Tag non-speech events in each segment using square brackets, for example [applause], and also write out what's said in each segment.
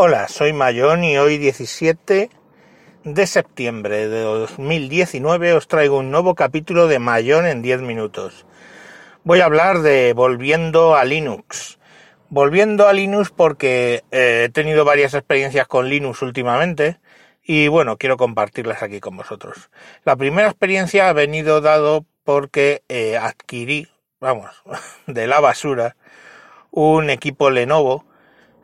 Hola, soy Mayón y hoy 17 de septiembre de 2019 os traigo un nuevo capítulo de Mayón en 10 minutos. Voy a hablar de volviendo a Linux. Volviendo a Linux porque eh, he tenido varias experiencias con Linux últimamente y bueno, quiero compartirlas aquí con vosotros. La primera experiencia ha venido dado porque eh, adquirí, vamos, [laughs] de la basura, un equipo Lenovo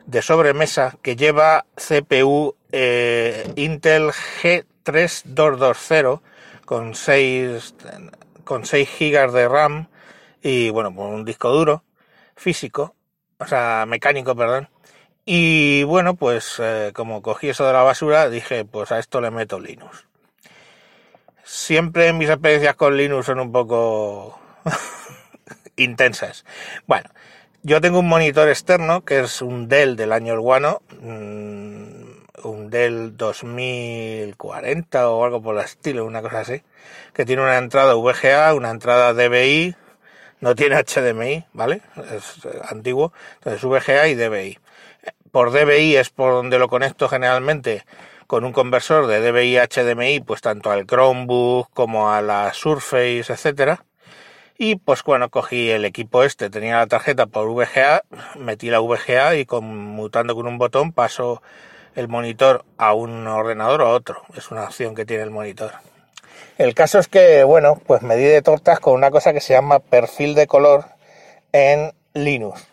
de sobremesa que lleva CPU eh, Intel G3220 con 6 con 6 GB de RAM y bueno, con un disco duro físico, o sea, mecánico, perdón. Y bueno, pues eh, como cogí eso de la basura, dije, pues a esto le meto Linux. Siempre mis experiencias con Linux son un poco [laughs] intensas. Bueno, yo tengo un monitor externo que es un Dell del año guano, mm, un Dell 2040 o algo por el estilo, una cosa así, que tiene una entrada VGA, una entrada DVI, no tiene HDMI, ¿vale? Es eh, antiguo, entonces VGA y DVI. Por DVI es por donde lo conecto generalmente con un conversor de DVI a HDMI, pues tanto al Chromebook como a la Surface, etcétera y pues bueno, cogí el equipo este, tenía la tarjeta por VGA, metí la VGA y conmutando con un botón paso el monitor a un ordenador o a otro. Es una opción que tiene el monitor. El caso es que, bueno, pues me di de tortas con una cosa que se llama perfil de color en Linux.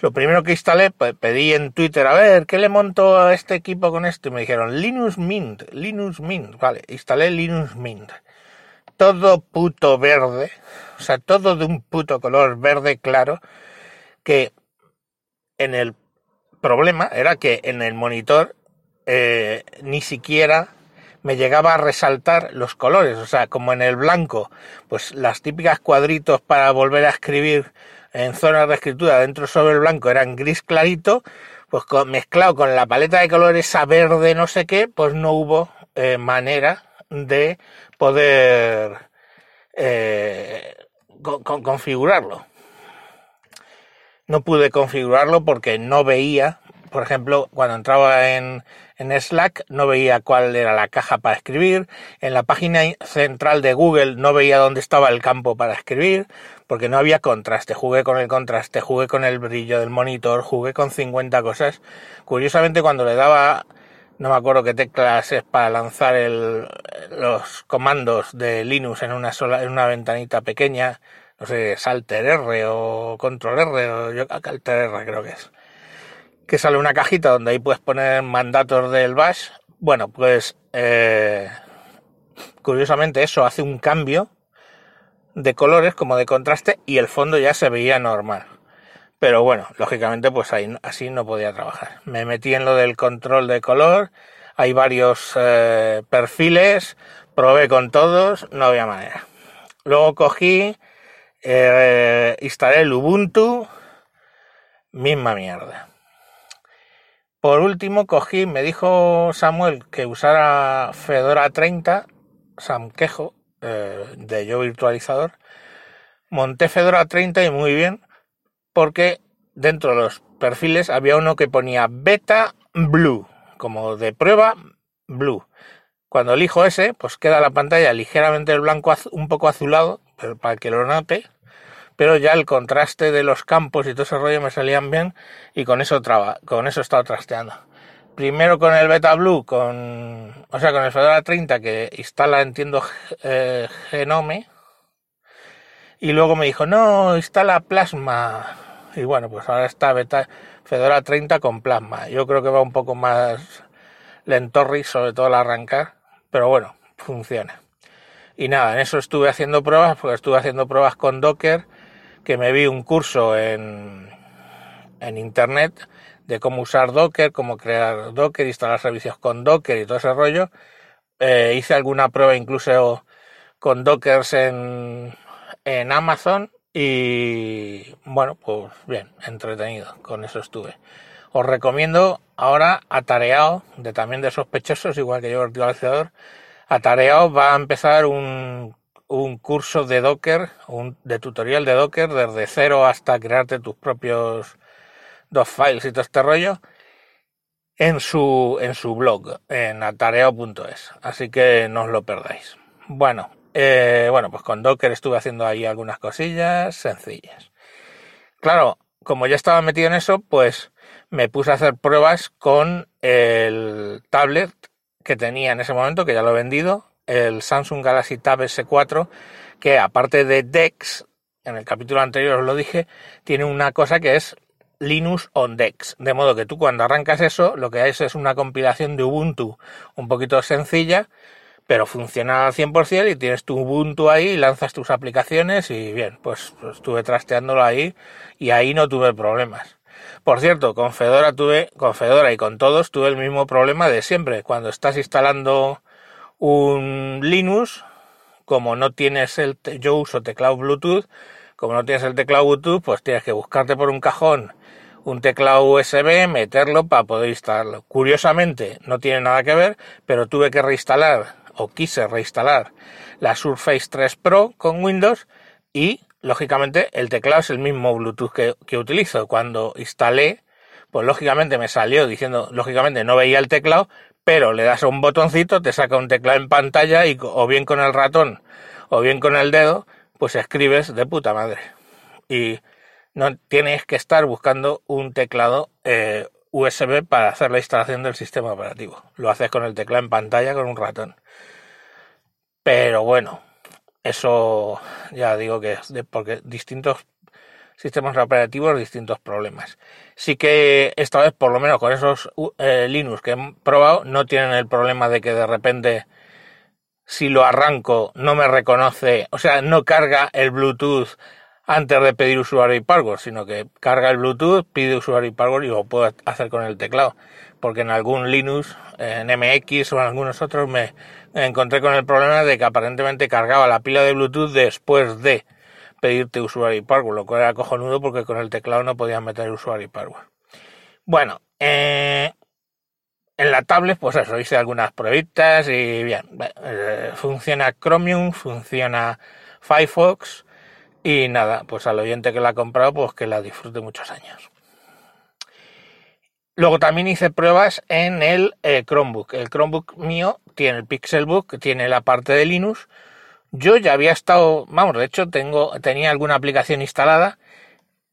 Lo primero que instalé, pedí en Twitter, a ver, ¿qué le monto a este equipo con esto? Y me dijeron, Linux Mint, Linux Mint. Vale, instalé Linux Mint todo puto verde, sea, todo de un puto color verde claro, que en el problema era que en el monitor eh, ni siquiera me llegaba a resaltar los colores, o sea, como en el blanco, pues las típicas cuadritos para volver a escribir en zonas de escritura dentro sobre el blanco eran gris clarito, pues mezclado con la paleta de colores a verde no sé qué, pues no hubo eh, manera de poder eh, configurarlo. No pude configurarlo porque no veía, por ejemplo, cuando entraba en, en Slack no veía cuál era la caja para escribir, en la página central de Google no veía dónde estaba el campo para escribir, porque no había contraste, jugué con el contraste, jugué con el brillo del monitor, jugué con 50 cosas. Curiosamente cuando le daba no me acuerdo qué teclas es para lanzar el, los comandos de Linux en una sola, en una ventanita pequeña, no sé, Salter R o Control R o yo Alter R creo que es. Que sale una cajita donde ahí puedes poner mandatos del bash. Bueno, pues eh, curiosamente eso hace un cambio de colores como de contraste y el fondo ya se veía normal. Pero bueno, lógicamente pues ahí, así no podía trabajar. Me metí en lo del control de color, hay varios eh, perfiles, probé con todos, no había manera. Luego cogí, eh, instalé el Ubuntu, misma mierda. Por último cogí, me dijo Samuel que usara Fedora 30, Sam Quejo, eh, de yo virtualizador. Monté Fedora 30 y muy bien porque dentro de los perfiles había uno que ponía beta blue, como de prueba blue. Cuando elijo ese, pues queda la pantalla ligeramente el blanco un poco azulado, para que lo note, pero ya el contraste de los campos y todo ese rollo me salían bien y con eso traba, con eso he estado trasteando. Primero con el Beta Blue, con, o sea, con el Fedora 30 que instala, entiendo, eh, Genome. Y luego me dijo, no, instala Plasma y bueno, pues ahora está Beta Fedora 30 con plasma. Yo creo que va un poco más lentorri, sobre todo al arrancar, pero bueno, funciona. Y nada, en eso estuve haciendo pruebas, porque estuve haciendo pruebas con Docker, que me vi un curso en, en internet de cómo usar Docker, cómo crear Docker, instalar servicios con Docker y todo ese rollo. Eh, hice alguna prueba incluso con Dockers en, en Amazon y bueno, pues bien, entretenido, con eso estuve. Os recomiendo ahora Atareado, de también de sospechosos, igual que yo virtualizador. Atareado va a empezar un, un curso de Docker, un, de tutorial de Docker, desde cero hasta crearte tus propios dos files y todo este rollo. en su, en su blog, en atareo.es. Así que no os lo perdáis. Bueno, eh, bueno, pues con Docker estuve haciendo ahí algunas cosillas sencillas. Claro, como ya estaba metido en eso, pues me puse a hacer pruebas con el tablet que tenía en ese momento, que ya lo he vendido, el Samsung Galaxy Tab S4, que aparte de DeX, en el capítulo anterior os lo dije, tiene una cosa que es Linux on DeX. De modo que tú cuando arrancas eso, lo que haces es una compilación de Ubuntu un poquito sencilla, pero funciona al 100% y tienes tu Ubuntu ahí lanzas tus aplicaciones y bien, pues, pues, estuve trasteándolo ahí y ahí no tuve problemas. Por cierto, con Fedora tuve, con Fedora y con todos tuve el mismo problema de siempre. Cuando estás instalando un Linux, como no tienes el, yo uso teclado Bluetooth, como no tienes el teclado Bluetooth, pues tienes que buscarte por un cajón un teclado USB, meterlo para poder instalarlo. Curiosamente, no tiene nada que ver, pero tuve que reinstalar o quise reinstalar la Surface 3 Pro con Windows y lógicamente el teclado es el mismo Bluetooth que, utilizo. Cuando instalé, pues lógicamente me salió diciendo, lógicamente no veía el teclado, pero le das a un botoncito, te saca un teclado en pantalla y o bien con el ratón o bien con el dedo, pues escribes de puta madre. Y no tienes que estar buscando un teclado eh, USB para hacer la instalación del sistema operativo. Lo haces con el teclado en pantalla con un ratón. Pero bueno, eso ya digo que es porque distintos sistemas operativos, distintos problemas. Sí que esta vez, por lo menos con esos eh, Linux que he probado, no tienen el problema de que de repente si lo arranco no me reconoce, o sea, no carga el Bluetooth antes de pedir usuario y password, sino que carga el Bluetooth, pide usuario y password y lo puedo hacer con el teclado. Porque en algún Linux, en MX o en algunos otros me encontré con el problema de que aparentemente cargaba la pila de Bluetooth después de pedirte usuario y password, lo cual era cojonudo porque con el teclado no podías meter usuario y password. Bueno, eh, en la tablet, pues eso, hice algunas pruebitas y bien, eh, funciona Chromium, funciona Firefox, y nada, pues al oyente que la ha comprado, pues que la disfrute muchos años. Luego también hice pruebas en el eh, Chromebook. El Chromebook mío tiene el Pixelbook, tiene la parte de Linux. Yo ya había estado, vamos, de hecho tengo, tenía alguna aplicación instalada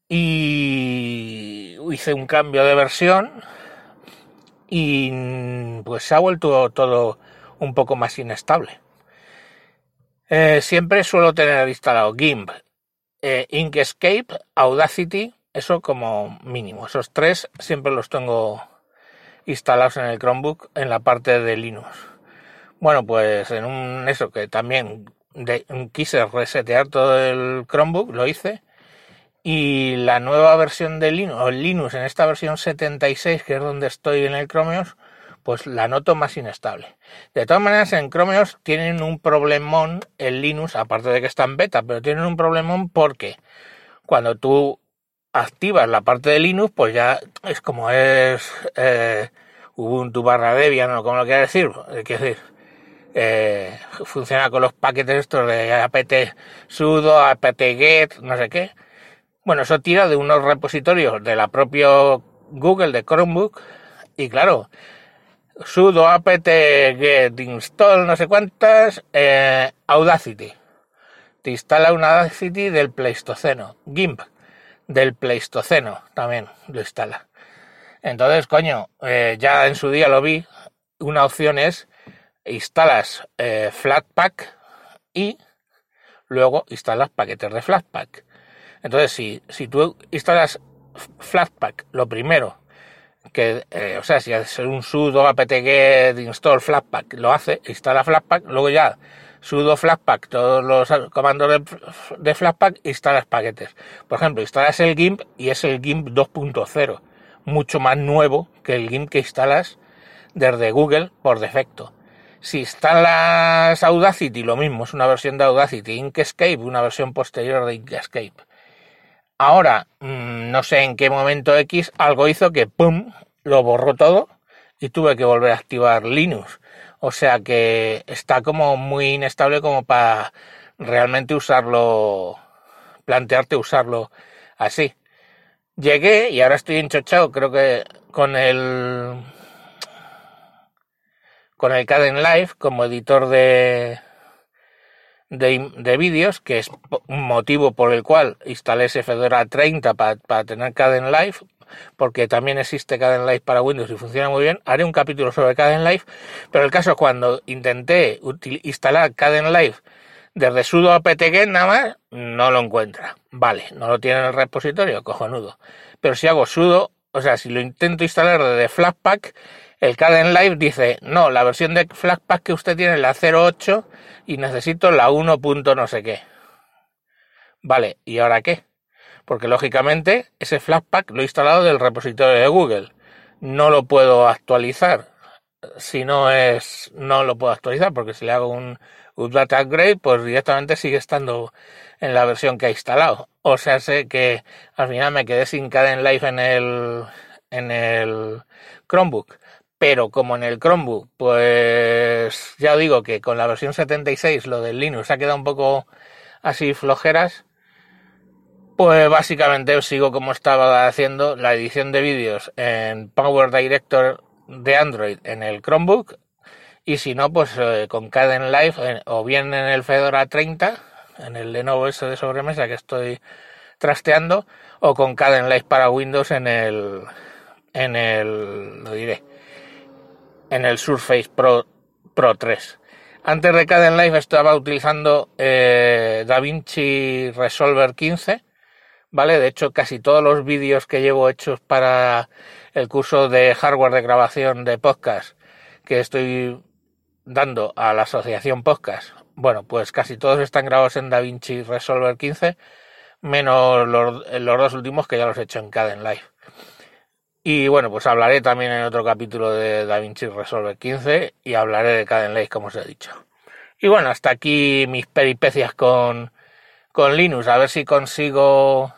y hice un cambio de versión y pues se ha vuelto todo un poco más inestable. Eh, siempre suelo tener instalado GIMP eh, Inkscape, Audacity, eso como mínimo. Esos tres siempre los tengo instalados en el Chromebook en la parte de Linux. Bueno, pues en un eso que también quise resetear todo el Chromebook, lo hice. Y la nueva versión de Linux, o Linux en esta versión 76, que es donde estoy en el Chromeos, pues la noto más inestable. De todas maneras, en Chromeos tienen un problemón en Linux, aparte de que está en beta, pero tienen un problemón porque cuando tú activas la parte de Linux, pues ya es como es eh, Ubuntu barra Debian o como lo quieras decir, es decir, eh, funciona con los paquetes estos de apt sudo, apt get, no sé qué. Bueno, eso tira de unos repositorios de la propia Google de Chromebook y claro, sudo apt get install no sé cuántas eh, Audacity. Te instala una Audacity del Pleistoceno GIMP del Pleistoceno también lo instala. Entonces coño eh, ya en su día lo vi. Una opción es instalas eh, Flatpak y luego instalas paquetes de Flatpak. Entonces si, si tú instalas Flatpak lo primero que, eh, o sea, si hace un sudo apt-get install flatpak, lo hace, instala flatpak, luego ya sudo flatpak, todos los comandos de, de flatpak, instalas paquetes. Por ejemplo, instalas el GIMP y es el GIMP 2.0, mucho más nuevo que el GIMP que instalas desde Google por defecto. Si instalas Audacity, lo mismo, es una versión de Audacity, Inkscape, una versión posterior de Inkscape. Ahora, mm, no sé en qué momento X, algo hizo que ¡pum! lo borró todo y tuve que volver a activar Linux. O sea que está como muy inestable como para realmente usarlo, plantearte usarlo así. Llegué y ahora estoy enchochado, creo que con el con el Caden Live como editor de, de, vídeos, que es un motivo por el cual instalé ese Fedora 30 para, tener Caden Live, porque también existe Caden Live para Windows y funciona muy bien. Haré un capítulo sobre Caden Live, pero el caso es cuando intenté instalar Caden Live desde sudo apt-get nada más, no lo encuentra. Vale, no lo tiene en el repositorio, cojonudo. Pero si hago sudo, o sea, si lo intento instalar desde Flatpak, el Caden Live dice, no, la versión de Flatpak que usted tiene es la 08 y necesito la 1. no sé qué. Vale, ¿y ahora qué? Porque lógicamente ese Flatpak lo he instalado del repositorio de Google. No lo puedo actualizar. Si no es, no lo puedo actualizar porque si le hago un update upgrade, pues directamente sigue estando en la versión que ha instalado. O sea, sé que al final me quedé sin Caden Live en el, en el Chromebook pero como en el Chromebook, pues ya digo que con la versión 76 lo del Linux ha quedado un poco así flojeras, pues básicamente sigo como estaba haciendo la edición de vídeos en Power Director de Android en el Chromebook y si no, pues eh, con Caden Live o bien en el Fedora 30, en el Lenovo S de sobremesa que estoy trasteando, o con Caden Live para Windows en el, en el, lo diré, en el Surface Pro, Pro 3. Antes de Caden Live estaba utilizando eh, DaVinci Resolver 15, ¿vale? De hecho, casi todos los vídeos que llevo hechos para el curso de hardware de grabación de podcast que estoy dando a la asociación podcast, bueno, pues casi todos están grabados en DaVinci Resolver 15, menos los, los dos últimos que ya los he hecho en Caden Live. Y bueno, pues hablaré también en otro capítulo de DaVinci Resolve 15 y hablaré de Caden como os he dicho. Y bueno, hasta aquí mis peripecias con, con Linux. A ver si consigo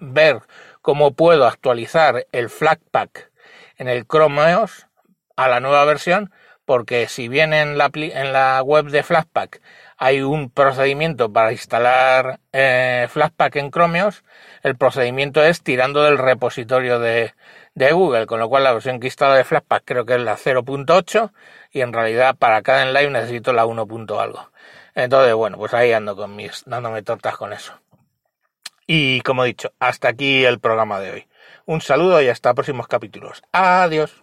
ver cómo puedo actualizar el Flatpak en el Chrome OS a la nueva versión, porque si bien en la, en la web de Flatpak hay un procedimiento para instalar eh, en Chrome OS, el procedimiento es tirando del repositorio de, de Google, con lo cual la versión que instala de Flatpak creo que es la 0.8 y en realidad para cada en live necesito la 1. algo. Entonces, bueno, pues ahí ando con mis, dándome tortas con eso. Y como he dicho, hasta aquí el programa de hoy. Un saludo y hasta próximos capítulos. Adiós.